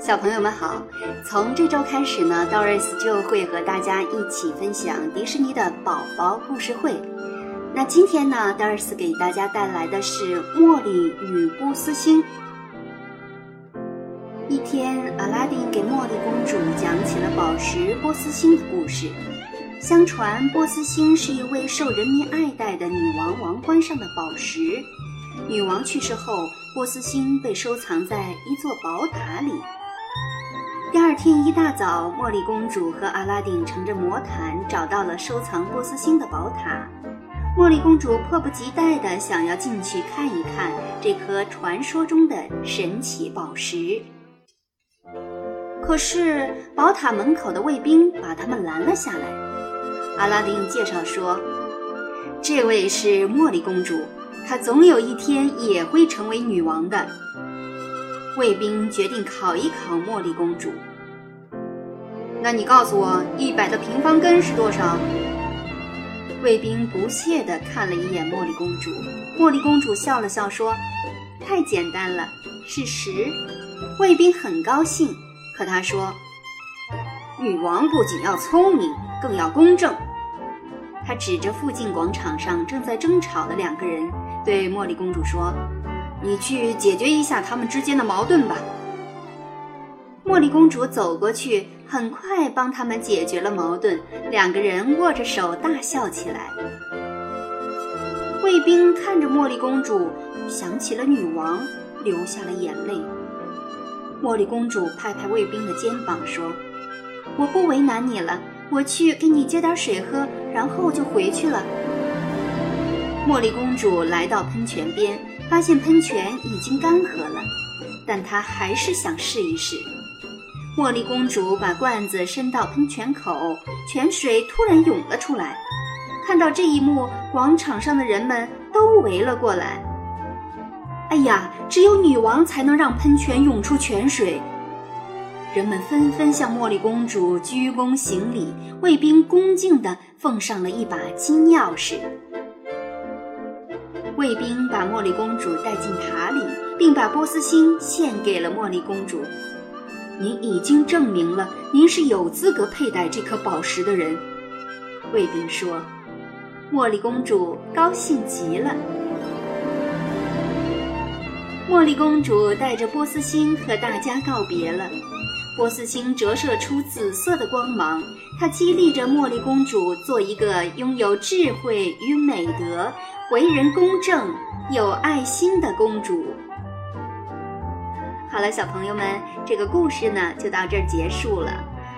小朋友们好，从这周开始呢，Doris 就会和大家一起分享迪士尼的宝宝故事会。那今天呢，Doris 给大家带来的是《茉莉与波斯星》。一天，阿拉丁给茉莉公主讲起了宝石波斯星的故事。相传，波斯星是一位受人民爱戴的女王王冠上的宝石。女王去世后，波斯星被收藏在一座宝塔里。第二天一大早，茉莉公主和阿拉丁乘着魔毯找到了收藏波斯星的宝塔。茉莉公主迫不及待地想要进去看一看这颗传说中的神奇宝石。可是宝塔门口的卫兵把他们拦了下来。阿拉丁介绍说：“这位是茉莉公主，她总有一天也会成为女王的。”卫兵决定考一考茉莉公主。那你告诉我，一百的平方根是多少？卫兵不屑地看了一眼茉莉公主。茉莉公主笑了笑说：“太简单了，是十。”卫兵很高兴，可他说：“女王不仅要聪明，更要公正。”他指着附近广场上正在争吵的两个人，对茉莉公主说。你去解决一下他们之间的矛盾吧。茉莉公主走过去，很快帮他们解决了矛盾。两个人握着手大笑起来。卫兵看着茉莉公主，想起了女王，流下了眼泪。茉莉公主拍拍卫兵的肩膀说：“我不为难你了，我去给你接点水喝，然后就回去了。”茉莉公主来到喷泉边。发现喷泉已经干涸了，但她还是想试一试。茉莉公主把罐子伸到喷泉口，泉水突然涌了出来。看到这一幕，广场上的人们都围了过来。哎呀，只有女王才能让喷泉涌出泉水！人们纷纷向茉莉公主鞠躬行礼，卫兵恭敬地奉上了一把金钥匙。卫兵把茉莉公主带进塔里，并把波斯星献给了茉莉公主。您已经证明了您是有资格佩戴这颗宝石的人，卫兵说。茉莉公主高兴极了。茉莉公主带着波斯星和大家告别了。波斯星折射出紫色的光芒，它激励着茉莉公主做一个拥有智慧与美德。为人公正、有爱心的公主。好了，小朋友们，这个故事呢就到这儿结束了。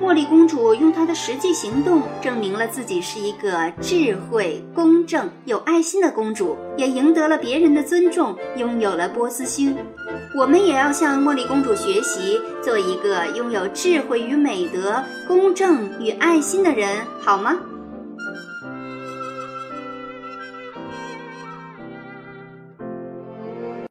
茉莉公主用她的实际行动证明了自己是一个智慧、公正、有爱心的公主，也赢得了别人的尊重，拥有了波斯星。我们也要向茉莉公主学习，做一个拥有智慧与美德、公正与爱心的人，好吗？